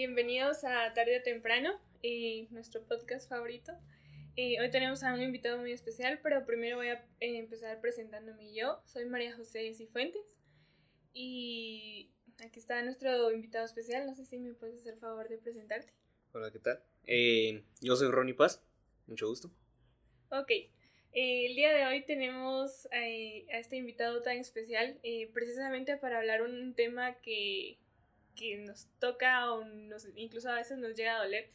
bienvenidos a Tarde o Temprano, eh, nuestro podcast favorito. Eh, hoy tenemos a un invitado muy especial, pero primero voy a eh, empezar presentándome yo. Soy María José Cifuentes y aquí está nuestro invitado especial. No sé si me puedes hacer favor de presentarte. Hola, ¿qué tal? yo soy Ronnie Paz, mucho gusto. Ok, el día de hoy tenemos a este invitado tan especial precisamente para hablar un tema que que nos toca o incluso a veces nos llega a doler,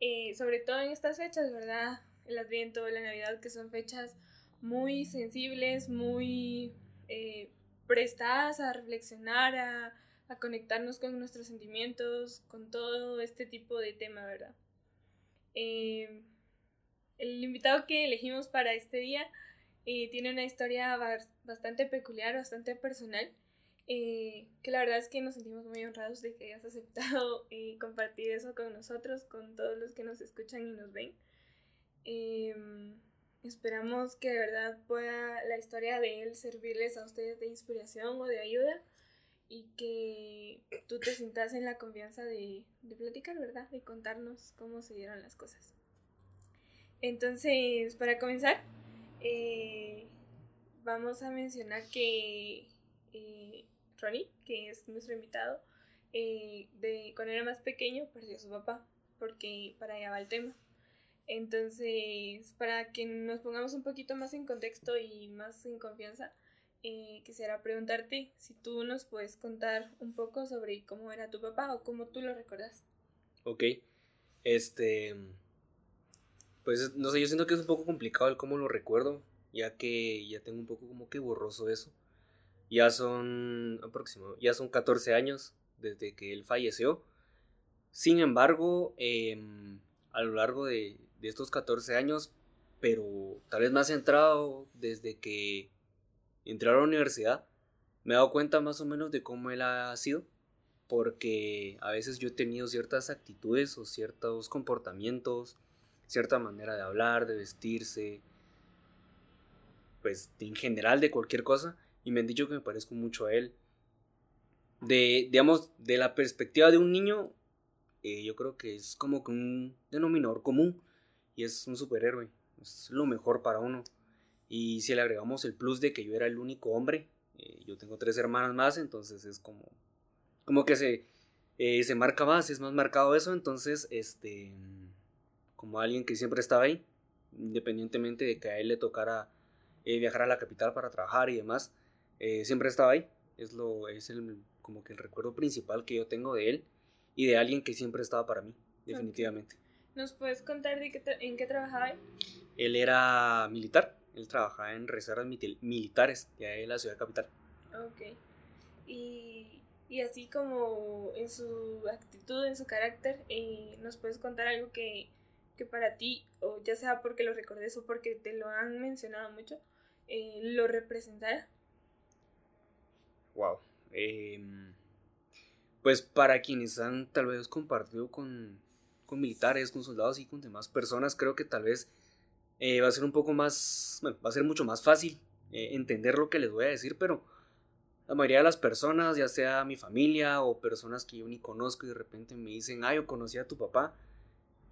eh, sobre todo en estas fechas, ¿verdad? El Adviento, la Navidad, que son fechas muy sensibles, muy eh, prestadas a reflexionar, a, a, conectarnos con nuestros sentimientos, con todo este tipo de tema, ¿verdad? Eh, el invitado que elegimos para este día tiene una historia bastante peculiar, bastante personal. Eh, que la verdad es que nos sentimos muy honrados de que hayas aceptado eh, compartir eso con nosotros, con todos los que nos escuchan y nos ven. Em, esperamos que de verdad pueda la historia de él servirles a ustedes de inspiración o de ayuda y que tú te sientas en la confianza de, de platicar, ¿verdad? De contarnos cómo se dieron las cosas. Entonces, para comenzar, eh, vamos a mencionar que Ronnie, que es nuestro invitado, eh, de, cuando era más pequeño perdió a su papá, porque para allá va el tema. Entonces, para que nos pongamos un poquito más en contexto y más en confianza, eh, quisiera preguntarte si tú nos puedes contar un poco sobre cómo era tu papá o cómo tú lo recuerdas. Ok, este, pues no sé, yo siento que es un poco complicado el cómo lo recuerdo, ya que ya tengo un poco como que borroso eso. Ya son aproximadamente, ya son 14 años desde que él falleció. Sin embargo, em, a lo largo de, de, estos 14 años, pero tal vez más centrado desde que entré a la universidad, me he dado cuenta más o menos de cómo él ha sido, porque a veces yo he tenido ciertas actitudes o ciertos comportamientos, cierta manera de hablar, de vestirse, pues en general de cualquier cosa, y me han dicho que me parezco mucho a él. De, digamos, de la perspectiva de un niño, eh, yo creo que es como que un denominador común y es un superhéroe, es lo mejor para uno. Y si le agregamos el plus de que yo era el único hombre, eh, yo tengo tres hermanas más, entonces es como, como que se, eh, se marca más, es más marcado eso, entonces, este, como alguien que siempre estaba ahí, independientemente de que a él le tocara viajar a la capital para trabajar y demás, eh, siempre estaba ahí. Es, lo, es el, como que el recuerdo principal que yo tengo de él y de alguien que siempre estaba para mí, definitivamente. ¿Nos puedes contar de qué en qué trabajaba él? Él era militar, él trabajaba en reservas militares de la ciudad capital. Ok. Y, y, así como en su actitud, en su carácter, eh, ¿nos puedes contar algo que, que, para ti, o ya sea porque lo recordes o porque te lo han mencionado mucho, eh, lo representara? Wow. Em, pues para quienes han tal vez compartido con, con, militares, con soldados y con demás personas, creo que tal vez eh, va a ser un poco más, bueno, va a ser mucho más fácil eh, entender lo que les voy a decir, pero la mayoría de las personas, ya sea mi familia o personas que yo ni conozco y de repente me dicen, ah, yo conocí a tu papá,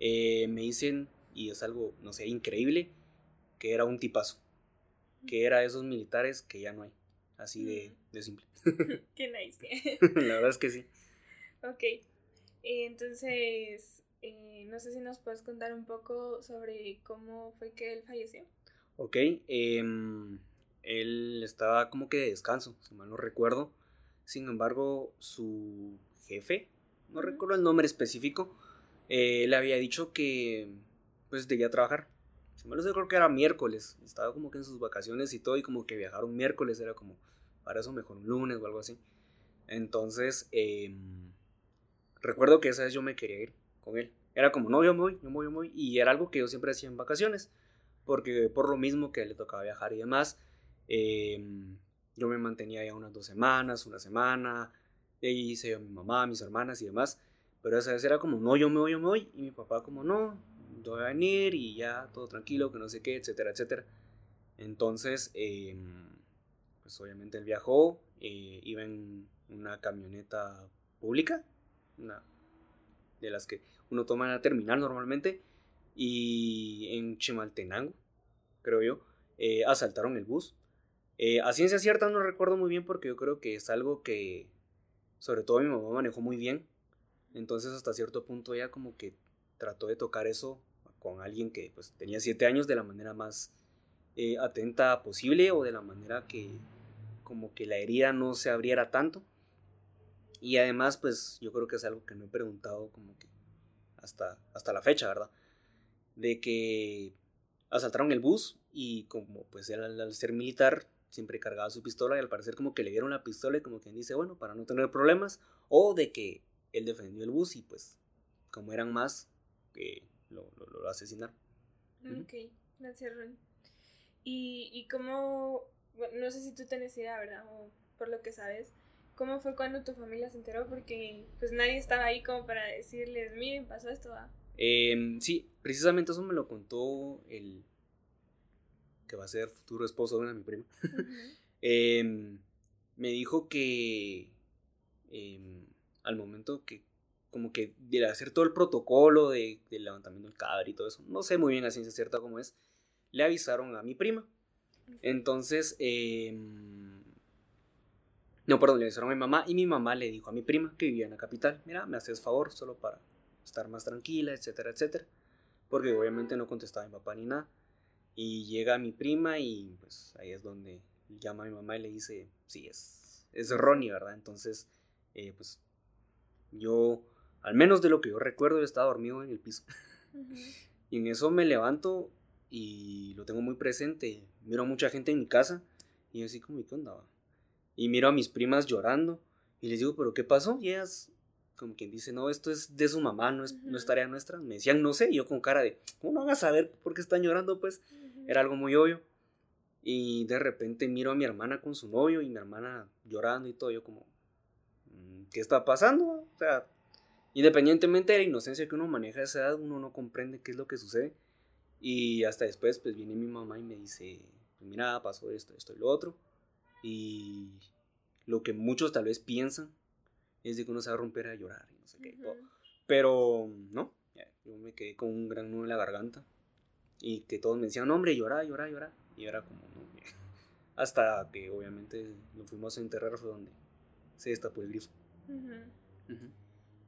eh, me dicen, y es algo, no sé, increíble, que era un tipazo, que era esos militares que ya no hay. Así de, de simple. Qué nice. La verdad es que sí. Ok. Entonces, eh, no sé si nos puedes contar un poco sobre cómo fue que él falleció. Ok. Em, él estaba como que de descanso, si mal no recuerdo. Sin embargo, su jefe, no recuerdo el nombre específico, eh, le había dicho que pues debía trabajar me lo sé, creo que era miércoles. Estaba como que en sus vacaciones y todo, y como que viajar un miércoles era como, para eso mejor un lunes o algo así. Entonces, em, recuerdo que esa vez yo me quería ir con él. Era como, no, yo me voy, yo me voy, yo me voy. Y era algo que yo siempre hacía en vacaciones, porque por lo mismo que le tocaba viajar y demás, em, yo me mantenía ya unas dos semanas, una semana, y ahí hice yo a mi mamá, a mis hermanas y demás. Pero esa vez era como, no, yo me voy, yo me voy. Y mi papá como, no, voy a venir y ya todo tranquilo, que no sé qué, etcétera, etcétera. Entonces, em, pues obviamente él viajó, eh, iba en una camioneta pública, una, de las que uno toma en la terminal normalmente. Y en Chimaltenango, creo yo, eh, asaltaron el bus. Eh, a ciencia cierta no recuerdo muy bien porque yo creo que es algo que sobre todo mi mamá manejó muy bien. Entonces hasta cierto punto ella como que trató de tocar eso con alguien que pues tenía siete años de la manera más eh, atenta posible o de la manera que como que la herida no se abriera tanto. Y además pues yo creo que es algo que no he preguntado como que hasta, hasta la fecha, ¿verdad? De que asaltaron el bus y como pues él al ser militar siempre cargaba su pistola y al parecer como que le dieron la pistola y como quien dice, bueno, para no tener problemas, o de que él defendió el bus y pues como eran más, que lo, lo, asesinaron. Ok, gracias Ron. Y, y cómo, no sé si tú tenés idea, ¿verdad? O por lo que sabes, ¿cómo fue cuando tu familia se enteró? Porque pues nadie estaba ahí como para decirles, miren, pasó esto. Eh, sí, precisamente eso me lo contó el que va a ser futuro esposo de una mi prima, em, me dijo que em, al momento que como que de hacer todo el protocolo de, del levantamiento del cadáver y todo eso, no sé muy bien a ciencia cierta cómo es, le avisaron a mi prima. Entonces, em, no, perdón, le avisaron a mi mamá y mi mamá le dijo a mi prima que vivía en la capital, mira, me haces favor solo para estar más tranquila, etcétera, etcétera. Porque obviamente no contestaba mi papá ni nada. Y llega mi prima y pues ahí es donde llama a mi mamá y le dice, sí, es, es Ronnie, ¿verdad? Entonces, eh, pues yo, al menos de lo que yo recuerdo, yo estaba dormido en el piso. y en eso me levanto y lo tengo muy presente. Miro a mucha gente en mi casa y yo así como, ¿qué onda? Y miro a mis primas llorando y les digo, ¿pero qué pasó? Y ellas, como quien dice, no, esto es de su mamá, no es, no es tarea nuestra. Me decían, no sé, y yo con cara de, ¿cómo no van a saber por qué están llorando? Pues era algo muy obvio. Y de repente miro a mi hermana con su novio y mi hermana llorando y todo. Yo como, mm, ¿qué está pasando? O sea, independientemente de la inocencia que uno maneja a esa edad, uno no comprende qué es lo que sucede. Y hasta después, pues viene mi mamá y me dice, pues mira, pasó esto, esto y lo otro. Y lo que muchos tal vez piensan es de que uno se va a romper a llorar y no sé qué. Pero no, yo me quedé con un gran nudo en la garganta. Y que todos me decían, hombre, llora, llora, llora. Y era como, no. Hasta que obviamente lo fuimos a enterrar fue donde se destapó el grifo.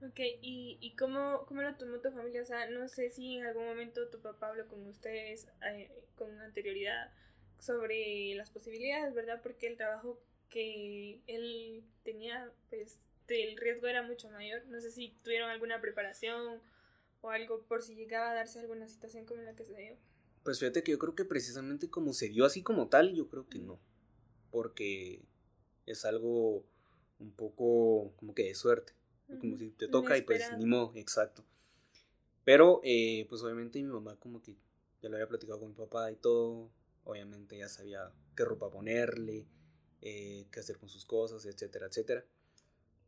Ok, ¿y, y cómo, cómo, lo tomó tu familia? O sea, no sé si en algún momento tu papá habló con ustedes eh, con anterioridad sobre las posibilidades, ¿verdad? Porque el trabajo que él tenía, pues el riesgo era mucho mayor. No sé si tuvieron alguna preparación o algo por si llegaba a darse alguna situación como la que se dio? Pues fíjate que yo creo que precisamente como se dio así como tal, yo creo que no. Porque es algo un poco como que de suerte. Como si te toca y pues ni modo, exacto. Pero eh, pues obviamente mi mamá como que ya lo había platicado con mi papá y todo. Obviamente ya sabía qué ropa ponerle, eh, qué hacer con sus cosas, etcétera, etcétera.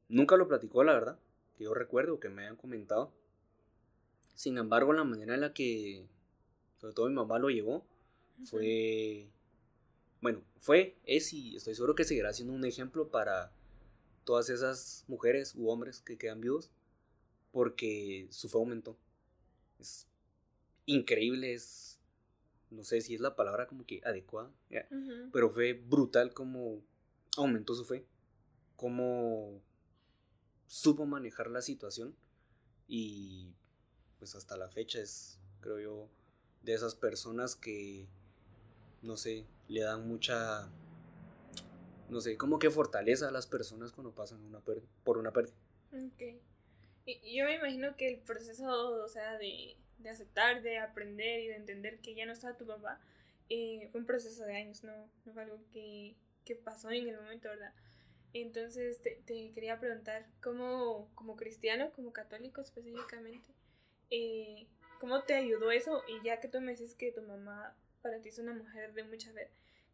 Nunca lo platicó, la verdad, que yo recuerdo que me hayan comentado. Sin embargo, la manera en la que, sobre todo mi mamá lo llevó, fue, bueno, fue, es y estoy seguro que seguirá siendo un ejemplo para todas esas mujeres u hombres que quedan vivos, porque su fe aumentó. Es increíble, es, no sé si es la palabra como que adecuada, pero fue brutal como aumentó su fe, como supo manejar la situación y pues hasta la fecha es, creo yo, de esas personas que, no sé, le dan mucha, no sé, como que fortaleza a las personas cuando pasan una por una pérdida. Ok. Y yo me imagino que el proceso, o sea, de, de aceptar, de aprender y de entender que ya no estaba tu papá, eh, fue un proceso de años, no, no fue algo que, que pasó en el momento, ¿verdad? Entonces te, te, quería preguntar, ¿cómo, como cristiano, como católico específicamente, eh, ¿cómo te ayudó eso? Y ya que tú me dices que tu mamá para ti es una mujer de mucha fe,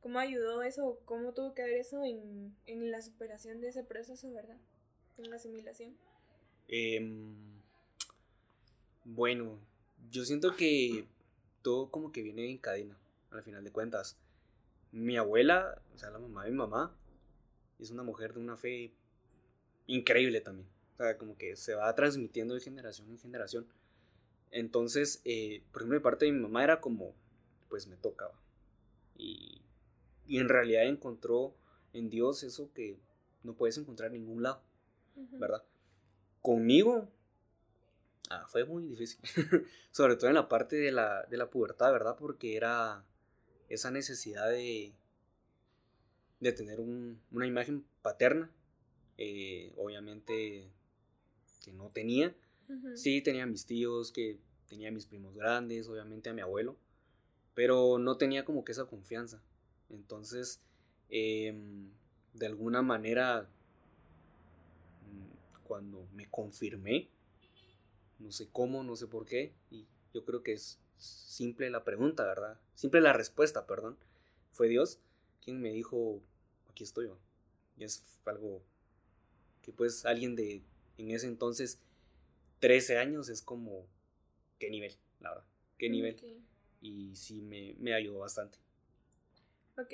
¿cómo ayudó eso? ¿Cómo tuvo que ver eso en, en la superación de ese proceso, verdad? En la asimilación. Em, bueno, yo siento que todo como que viene en cadena, al final de cuentas. Mi abuela, o sea, la mamá de mi mamá, es una mujer de una fe increíble también. O sea, como que se va transmitiendo de generación en generación. Entonces, eh, por ejemplo, de parte de mi mamá era como, pues me tocaba. Y, y en realidad encontró en Dios eso que no puedes encontrar en ningún lado, ¿verdad? Conmigo ah, fue muy difícil, sobre todo en la parte de la, de la pubertad, ¿verdad? Porque era esa necesidad de, de tener una imagen paterna, eh, obviamente que no tenía. Sí, tenía mis tíos, que tenía mis primos grandes, obviamente a mi abuelo, pero no tenía como que esa confianza. Entonces, em, de alguna manera, mm, cuando me confirmé, no sé cómo, no sé por qué, y yo creo que es simple la pregunta, ¿verdad? Simple la respuesta, perdón. Fue Dios quien me dijo, aquí estoy. Y es algo que pues alguien de en ese entonces 13 años es como, ¿qué nivel? La verdad, ¿qué nivel? Y sí me, me ayudó bastante. Ok,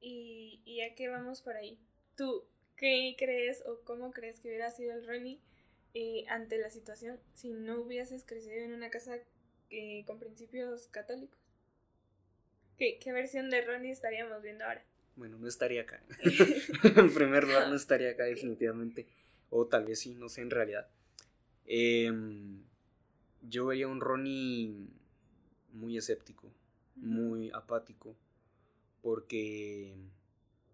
y, y a qué vamos por ahí. ¿Tú qué crees o cómo crees que hubiera sido el Ronnie eh, ante la situación si no hubieses crecido en una casa eh, con principios católicos? ¿Qué, ¿Qué versión de Ronnie estaríamos viendo ahora? Bueno, no estaría acá. en primer lugar, no estaría acá definitivamente. O tal vez sí, no sé en realidad. Em, yo vería un Ronnie muy escéptico, muy apático, porque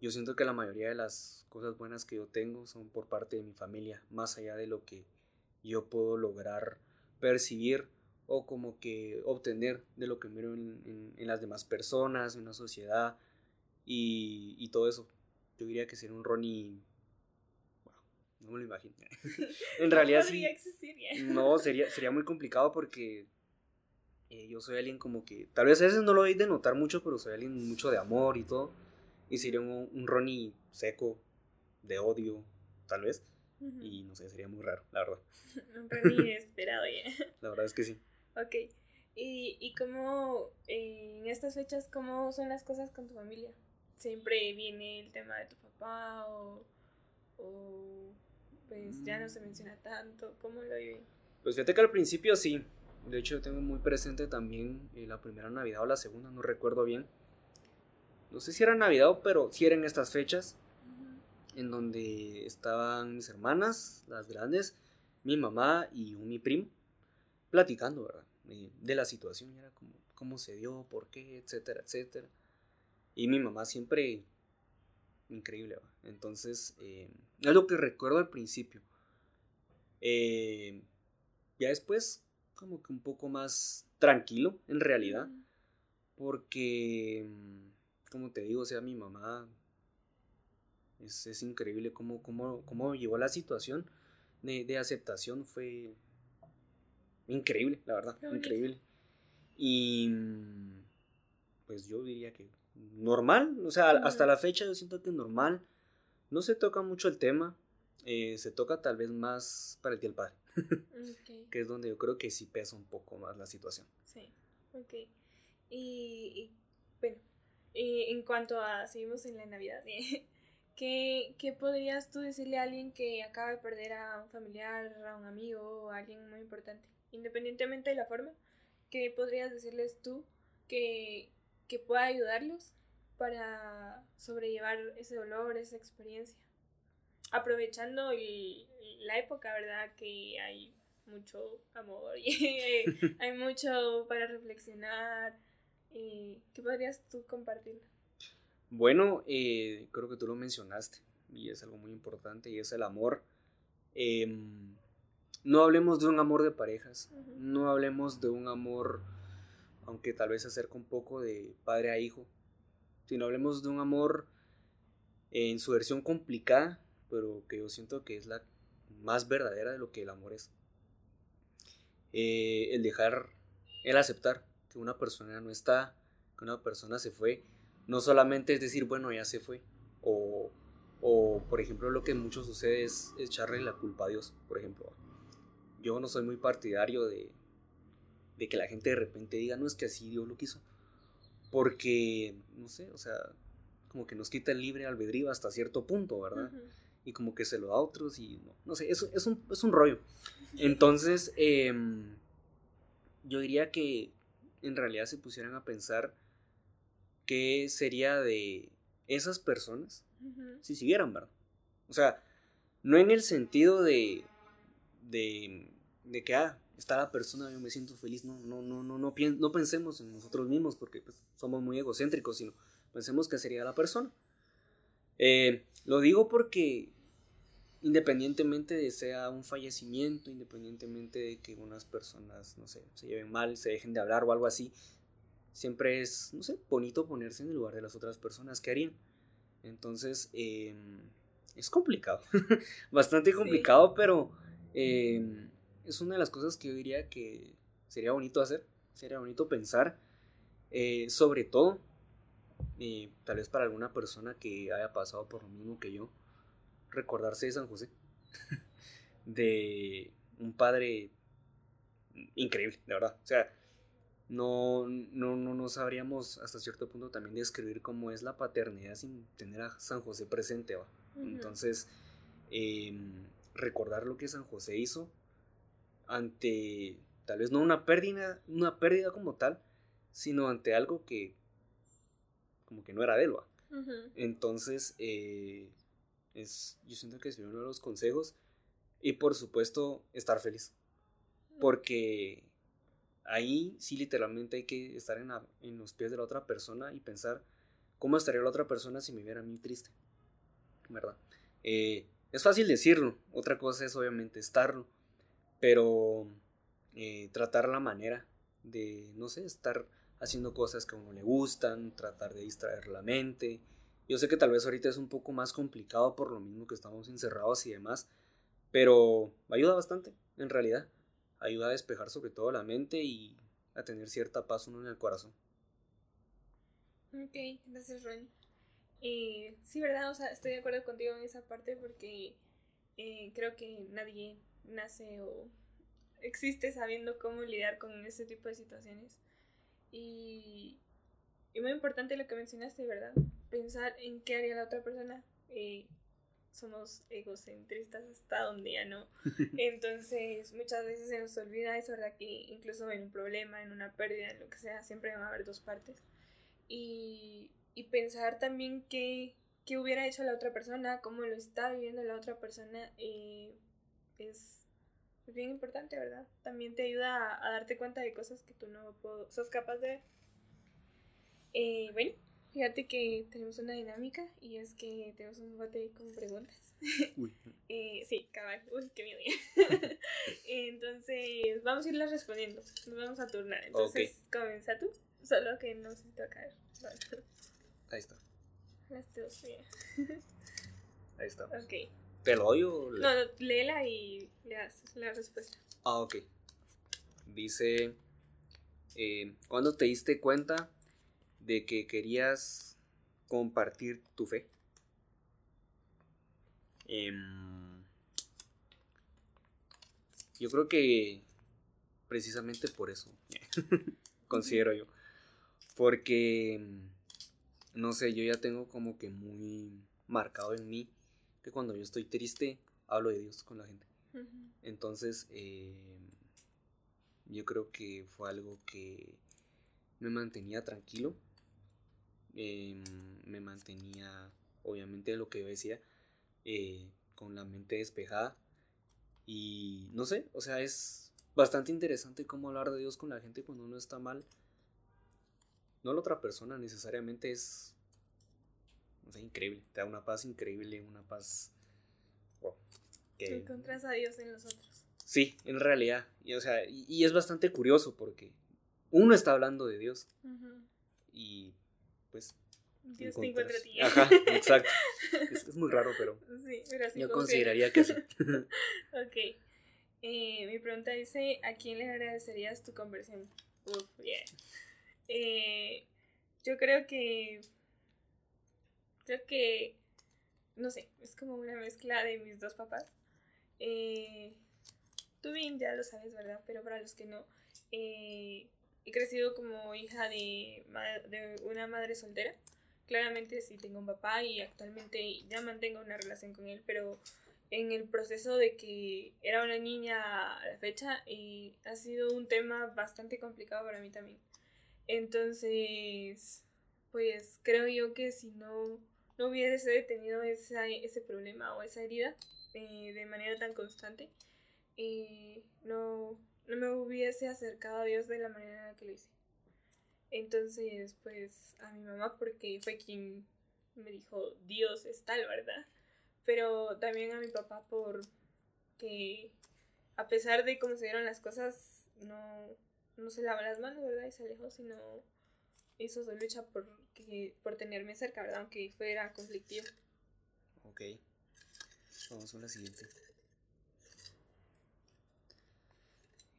yo siento que la mayoría de las cosas buenas que yo tengo son por parte de mi familia, más allá de lo que yo puedo lograr percibir o como que obtener de lo que miro en, las demás personas, en la sociedad y, todo eso. Yo diría que sería un Ronnie... no me lo imagino. en realidad sí. No, sería, sería muy complicado porque eh, yo soy alguien como que, tal vez a veces no lo veis de notar mucho, pero soy alguien mucho de amor y todo. Y sería un, un Ronnie seco, de odio, tal vez. Y no sé, sería muy raro, la verdad. un Ronnie inesperado ya. La verdad es que sí. Ok. ¿Y, y cómo, en estas fechas, cómo son las cosas con tu familia? ¿Siempre viene el tema de tu papá o, o pues ya no se menciona tanto? ¿Cómo lo viven? Pues fíjate que al principio sí, de hecho, tengo muy presente también eh, la primera Navidad o la segunda, no recuerdo bien. No sé si era Navidad, pero sí eran estas fechas. En donde estaban mis hermanas, las grandes, mi mamá y un mi primo, platicando, ¿verdad? de la situación, era como cómo se dio, por qué, etcétera, etcétera. Y mi mamá siempre increíble, ¿verdad? Entonces, eh, es lo que recuerdo al principio. Eh, ya después como que un poco más tranquilo en realidad. Porque, mm, como te digo, o sea, mi mamá es, es increíble cómo, cómo, cómo llevó la situación de, de, aceptación. Fue increíble, la verdad, increíble. Y mm, pues yo diría que normal, o sea, hasta la fecha yo siento que normal. No se toca mucho el tema, eh, se toca tal vez más para el día del padre. Que es donde yo creo que sí pesa un poco más la situación. Sí, ok. Y, bueno, en cuanto a, seguimos en la Navidad, ¿qué, ¿qué podrías tú decirle a alguien que acaba de perder a un familiar, a un amigo o a alguien muy importante? Independientemente de la forma, ¿qué podrías decirles tú que, que pueda ayudarlos para sobrellevar ese dolor, esa experiencia? Aprovechando la época, ¿verdad? Que hay mucho amor y hay mucho para reflexionar. ¿Qué podrías tú compartir? Bueno, eh, creo que tú lo mencionaste y es algo muy importante y es el amor. Em, no hablemos de un amor de parejas, no hablemos de un amor, aunque tal vez se acerca un poco de padre a hijo, sino hablemos de un amor en su versión complicada, pero que yo siento que es la más verdadera de lo que el amor es. Eh, el dejar, el aceptar que una persona no está, que una persona se fue, no solamente es decir, bueno, ya se fue, o, o por ejemplo lo que mucho sucede es echarle la culpa a Dios, por ejemplo. Yo no soy muy partidario de, de que la gente de repente diga, no es que así Dios lo quiso, porque, no sé, o sea, como que nos quita el libre albedrío hasta cierto punto, ¿verdad? Y como que se lo da a otros y no, no sé, es, es, un, es un rollo. Entonces, em, yo diría que en realidad se pusieran a pensar qué sería de esas personas si siguieran, ¿verdad? O sea, no en el sentido de, de, de que, ah, está la persona, yo me siento feliz, no, no, no, no, no, no pensemos en nosotros mismos porque pues, somos muy egocéntricos, sino pensemos que sería la persona. Eh, lo digo porque independientemente de sea un fallecimiento, independientemente de que unas personas, no sé, se lleven mal, se dejen de hablar o algo así, siempre es, no sé, bonito ponerse en el lugar de las otras personas que harían. Entonces, em, es complicado, bastante complicado, pero em, es una de las cosas que yo diría que sería bonito hacer, sería bonito pensar, eh, sobre todo, eh, tal vez para alguna persona que haya pasado por lo mismo que yo, recordarse de San José, de un padre increíble, de verdad. O sea, no, no, no, sabríamos hasta cierto punto también describir cómo es la paternidad sin tener a San José presente. ¿va? Entonces, em, recordar lo que San José hizo ante tal vez no una pérdida, una pérdida como tal, sino ante algo que como que no era de él. Entonces, eh, es, yo siento que es uno de los consejos. Y por supuesto, estar feliz. Porque ahí sí literalmente hay que estar en, en los pies de la otra persona y pensar cómo estaría la otra persona si me viera a mí triste. ¿Verdad? Eh, es fácil decirlo, otra cosa es obviamente estarlo pero eh, tratar la manera de, no sé, estar haciendo cosas que a uno le gustan, tratar de distraer la mente. Yo sé que tal vez ahorita es un poco más complicado por lo mismo que estamos encerrados y demás, pero ayuda bastante, en realidad. Ayuda a despejar sobre todo la mente y a tener cierta paz uno en el corazón. Ok, gracias Ron. Eh, sí, ¿verdad? O sea, estoy de acuerdo contigo en esa parte porque eh, creo que nadie nace o existe sabiendo cómo lidiar con ese tipo de situaciones. Y, y muy importante lo que mencionaste, ¿verdad? Pensar en qué haría la otra persona. Eh, somos egocentristas hasta donde ya no. Entonces, muchas veces se nos olvida, es verdad que incluso en un problema, en una pérdida, en lo que sea, siempre van a haber dos partes. Y, y pensar también qué, qué hubiera hecho la otra persona, cómo lo está viviendo la otra persona, eh, es, bien importante, ¿verdad? También te ayuda a, darte cuenta de cosas que tú no sos capaz de ver. Eh, bueno, fíjate que tenemos una dinámica y es que tenemos un bote con preguntas. Uy. eh, sí, cabal. Uy, qué miedo. Entonces, vamos a irlas respondiendo. Nos vamos a turnar. Entonces, comienza tú. Solo que no se te va a caer. Ahí está. Las dos, Ahí está. Ok. ¿Te lo doy o No, no, léela y le haces la respuesta. Ah, ok. Dice, eh, ¿cuándo te diste cuenta de que querías compartir tu fe? Em, yo creo que precisamente por eso, considero yo. Porque, no sé, yo ya tengo como que muy marcado en mí que cuando yo estoy triste, hablo de Dios con la gente. Entonces, eh, yo creo que fue algo que me mantenía tranquilo, em, me mantenía, obviamente, lo que yo decía, eh, con la mente despejada. Y no sé, o sea, es bastante interesante cómo hablar de Dios con la gente cuando uno está mal. No la otra persona necesariamente es increíble, te da una paz increíble, una paz... que... Encuentras a Dios en los otros. Sí, en realidad, y, o sea, y, es bastante curioso porque uno está hablando de Dios y pues... Dios te encuentra a ti. Ajá, exacto. Es, muy raro, pero, sí, pero yo consideraría que sí. ok. Eh, mi pregunta dice, ¿a quién le agradecerías tu conversión? Uf, yeah. Eh, yo creo que Creo que, no sé, es como una mezcla de mis dos papás. Eh, tú bien ya lo sabes, ¿verdad? Pero para los que no, eh, he crecido como hija de, de una madre soltera claramente sí tengo un papá y actualmente ya mantengo una relación con él, pero en el proceso de que era una niña a la fecha y ha sido un tema bastante complicado para mí también. Entonces, pues creo yo que si no, no hubiese tenido ese problema o esa herida eh, de manera tan constante, eh, no, no me hubiese acercado a Dios de la manera en la que lo hice. Entonces, pues a mi mamá, porque fue quien me dijo, Dios es tal, ¿verdad? Pero también a mi papá por que a pesar de cómo se dieron las cosas, no, no se lavó las manos, ¿verdad? Y se alejó, sino hizo su lucha por, que, por tenerme cerca, ¿verdad? Aunque fuera conflictivo. Ok. Vamos a la siguiente.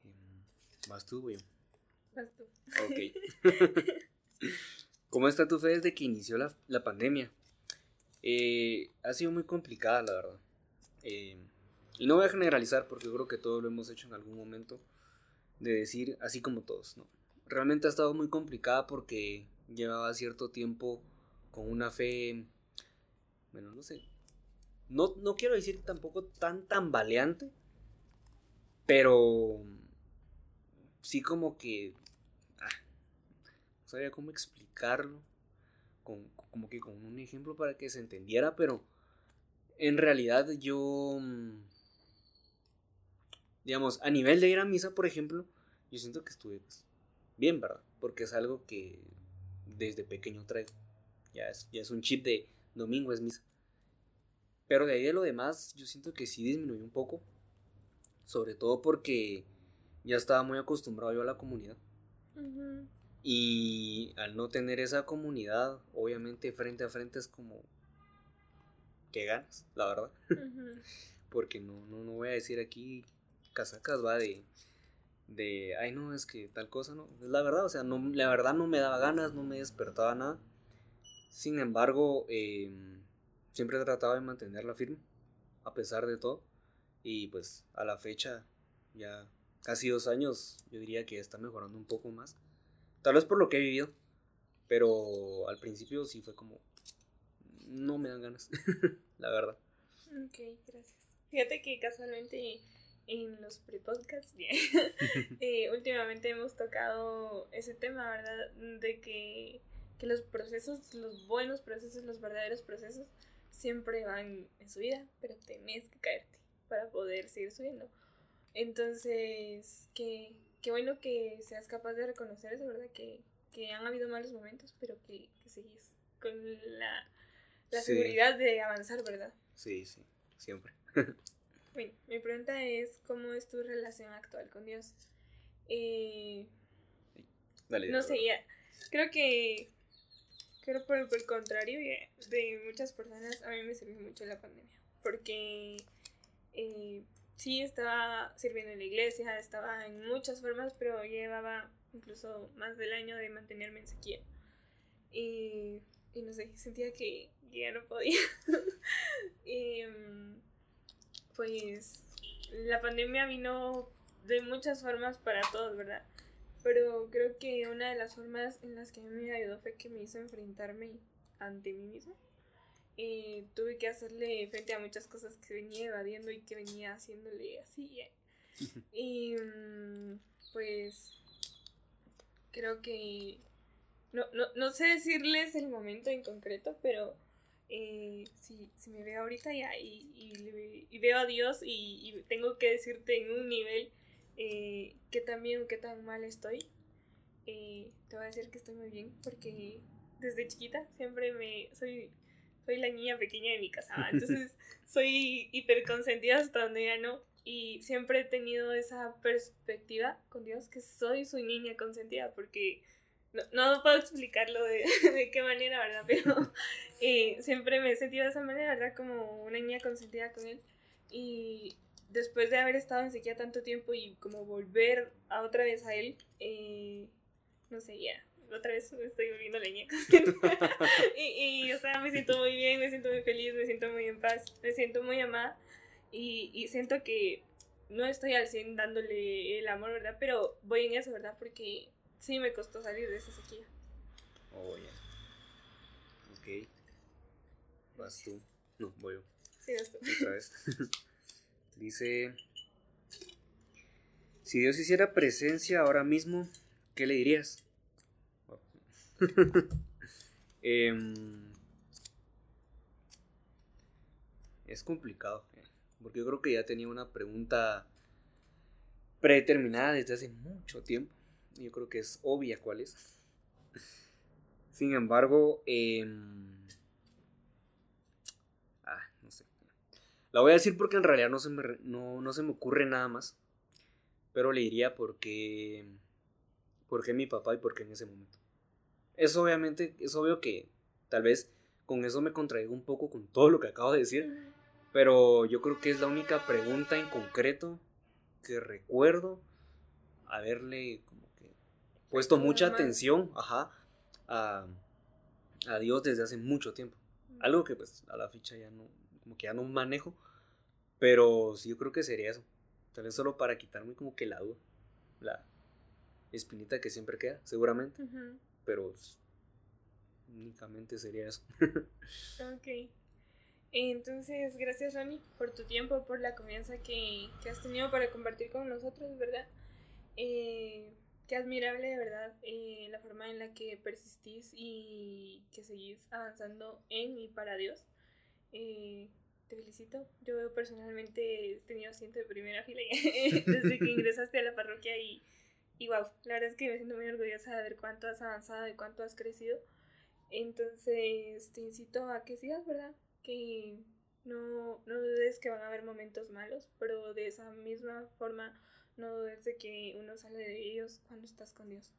Em, ¿Vas tú, güey? Vas tú. Ok. ¿Cómo está tu fe desde que inició la, la pandemia? Eh, ha sido muy complicada, la verdad. Eh, y no voy a generalizar porque creo que todos lo hemos hecho en algún momento. De decir, así como todos, ¿no? Realmente ha estado muy complicada porque llevaba cierto tiempo con una fe. Bueno, no sé. No, no quiero decir tampoco tan tambaleante. Pero. Sí, como que. Ah, no sabía cómo explicarlo como que con un ejemplo para que se entendiera, pero en realidad yo, mm, digamos, a nivel de ir a misa, por ejemplo, yo siento que estuve pues, bien, ¿verdad? Porque es algo que desde pequeño traigo. Ya es, ya es un chip de domingo es misa. Pero de ahí de lo demás, yo siento que sí disminuyó un poco. Sobre todo porque ya estaba muy acostumbrado yo a la comunidad. Y al no tener esa comunidad, obviamente frente a frente es como que ganas, la verdad. Porque no, no, no voy a decir aquí casacas, va de, de, ay no, es que tal cosa, no. Es la verdad, o sea, no, la verdad no me daba ganas, no me despertaba nada. Sin embargo, em, siempre he tratado de mantenerla firme, a pesar de todo. Y pues a la fecha, ya casi dos años, yo diría que está mejorando un poco más. Tal vez por lo que he vivido. Pero al principio sí fue como. No me dan ganas, la verdad. Ok, gracias. Fíjate que casualmente en los pre-podcasts, eh, últimamente hemos tocado ese tema, ¿verdad? De que, que los procesos, los buenos procesos, los verdaderos procesos, siempre van en su vida, pero tenés que caerte para poder seguir subiendo. Entonces, que qué bueno que seas capaz de reconocer eso, ¿verdad? Que, que han habido malos momentos, pero que, que seguís con la, la seguridad de avanzar, ¿verdad? Sí, sí, siempre. bueno, mi pregunta es, ¿cómo es tu relación actual con Dios? Eh, dale, no sé, ya, creo que, creo por, por el contrario de muchas personas, a mí me sirvió mucho la pandemia, porque... Eh, sí estaba sirviendo en la iglesia, estaba en muchas formas, pero llevaba incluso más del año de mantenerme en sequía. Y, y no sé, sentía que ya no podía. y, mm, pues la pandemia vino de muchas formas para todos, ¿verdad? Pero creo que una de las formas en las que me ayudó fue que me hizo enfrentarme ante mí misma eh, tuve que hacerle frente a muchas cosas que venía evadiendo y que venía haciéndole así. y mm, pues creo que no, no, no, sé decirles el momento en concreto, pero eh, si, si, me veo ahorita ya y, y, veo a Dios y, tengo que decirte en un nivel eh, qué tan bien o qué tan mal estoy, eh, te voy a decir que estoy muy bien porque desde chiquita siempre me soy soy la niña pequeña de mi casa, entonces soy hiper consentida hasta donde ya no. Y siempre he tenido esa perspectiva con Dios que soy su niña consentida, porque no, no puedo explicarlo de, de, qué manera, ¿verdad? Pero eh, siempre me he sentido de esa manera, ¿verdad? Como una niña consentida con Él. Y después de haber estado en sequía tanto tiempo y como volver a otra vez a Él, eh, no sé, ya, otra vez me estoy volviendo leña. y, y, o sea, me siento muy bien, me siento muy feliz, me siento muy en paz, me siento muy amada. Y, y siento que no estoy al 100 dándole el amor, ¿verdad? Pero voy en eso, ¿verdad? Porque sí me costó salir de esa sequía. Oh, ya. Ok. Vas tú. No, voy yo. Sí, vas tú. Otra vez. Dice, si Dios hiciera presencia ahora mismo, ¿qué le dirías? Em, es complicado, eh, porque yo creo que ya tenía una pregunta predeterminada desde hace mucho tiempo. Yo creo que es obvia cuál es. Sin embargo, em, ah, no sé. La voy a decir porque en realidad no se me, no, no se me ocurre nada más. Pero le diría porque, porque mi papá y porque en ese momento. Es obviamente, es obvio que tal vez con eso me contraigo un poco con todo lo que acabo de decir. Pero yo creo que es la única pregunta en concreto que recuerdo haberle puesto mucha atención, ajá, a, a Dios desde hace mucho tiempo. Algo que pues a la ficha ya no, como que ya no manejo. Pero sí, yo creo que sería eso. Tal vez solo para quitarme como que la duda. La espinita que siempre queda, seguramente. Pero únicamente sería eso. Ok. Entonces, gracias Ronnie por tu tiempo, por la confianza que, que has tenido para compartir con nosotros, ¿verdad? Eh, qué admirable, de verdad, eh, la forma en la que persistís y que seguís avanzando en y para Dios. Eh, te felicito. Yo personalmente he tenido asiento de primera fila desde que ingresaste a la parroquia y, y wow, la verdad es que me siento muy orgullosa de ver cuánto has avanzado y cuánto has crecido. Entonces te incito a que sigas, ¿verdad? Que no, no dudes que van a haber momentos malos, pero de esa misma forma no dudes de que uno sale de ellos cuando estás con Dios.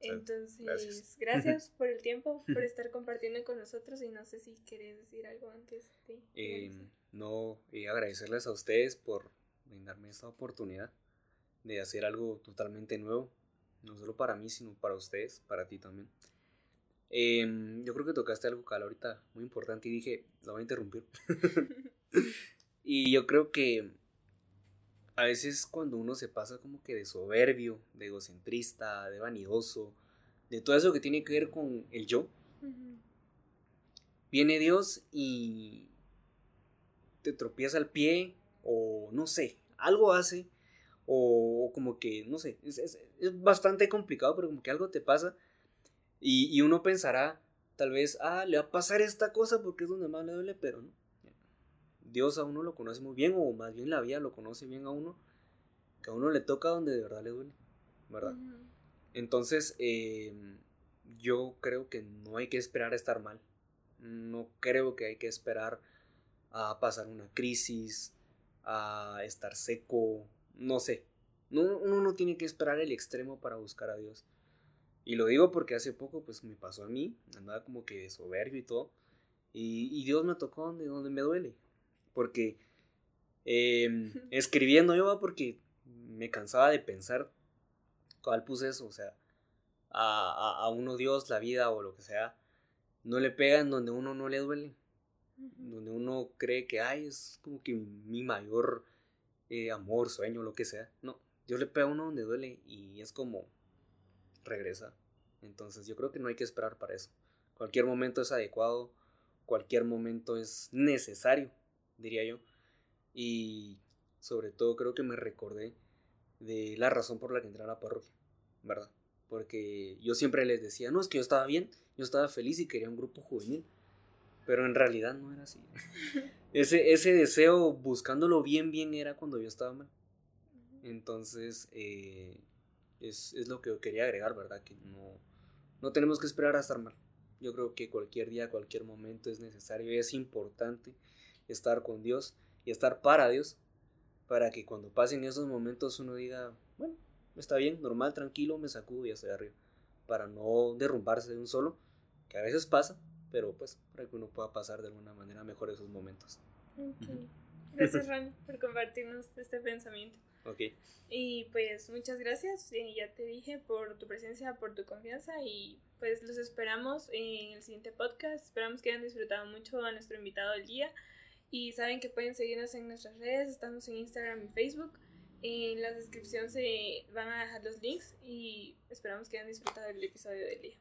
Entonces, gracias. gracias, por el tiempo, por estar compartiendo con nosotros y no sé si querés decir algo antes de... Eh, finalizar. no, y agradecerles a ustedes por brindarme esta oportunidad de hacer algo totalmente nuevo, no solo para mí, sino para ustedes, para ti también. Em, yo creo que tocaste algo, Cala, ahorita muy importante y dije, la voy a interrumpir. y yo creo que a veces cuando uno se pasa como que de soberbio, de egocentrista, de vanidoso, de todo eso que tiene que ver con el yo, viene Dios y te tropieza al pie o no sé, algo hace o, o como que, no sé, es, es- es bastante complicado, pero como que algo te pasa y, y uno pensará tal vez, ah, le va a pasar esta cosa porque es donde más le duele, pero no. Dios a uno lo conoce muy bien o más bien la vida lo conoce bien a uno, que a uno le toca donde de verdad le duele, ¿verdad? Entonces, eh, yo creo que no hay que esperar a estar mal. No creo que hay que esperar a pasar una crisis, a estar seco, no sé. No, uno no tiene que esperar el extremo para buscar a Dios. Y lo digo porque hace poco pues me pasó a mí, andaba como que soberbio y todo. Y, y Dios me tocó donde, donde me duele. Porque eh, escribiendo yo, porque me cansaba de pensar cuál puse eso, o sea, a, a, a uno Dios, la vida o lo que sea, no le pega en donde uno no le duele, donde uno cree que, ay, es como que mi mayor eh, amor, sueño, lo que sea. No, Dios le pega a uno donde duele y es como regresa. Entonces yo creo que no hay que esperar para eso. Cualquier momento es adecuado, cualquier momento es necesario, diría yo. Y sobre todo creo que me recordé de la razón por la que entré a la parroquia, ¿verdad? Porque yo siempre les decía, no, es que yo estaba bien, yo estaba feliz y quería un grupo juvenil, pero en realidad no era así. ese, ese deseo buscándolo bien, bien era cuando yo estaba mal. Entonces, eh, es, es lo que yo quería agregar, ¿verdad? Que no, no tenemos que esperar a estar mal. Yo creo que cualquier día, cualquier momento es necesario y es importante estar con Dios y estar para Dios para que cuando pasen esos momentos uno diga, bueno, está bien, normal, tranquilo, me sacudo y ya estoy arriba. Para no derrumbarse de un solo, que a veces pasa, pero pues para que uno pueda pasar de alguna manera mejor esos momentos. Ok. Gracias, Ron, por compartirnos este pensamiento. Ok, Y pues muchas gracias, eh, ya te dije, por tu presencia, por tu confianza y pues los esperamos en el siguiente podcast. Esperamos que hayan disfrutado mucho a nuestro invitado del día y saben que pueden seguirnos en nuestras redes, estamos en Instagram y Facebook. En la descripción se van a dejar los links y esperamos que hayan disfrutado el episodio del día.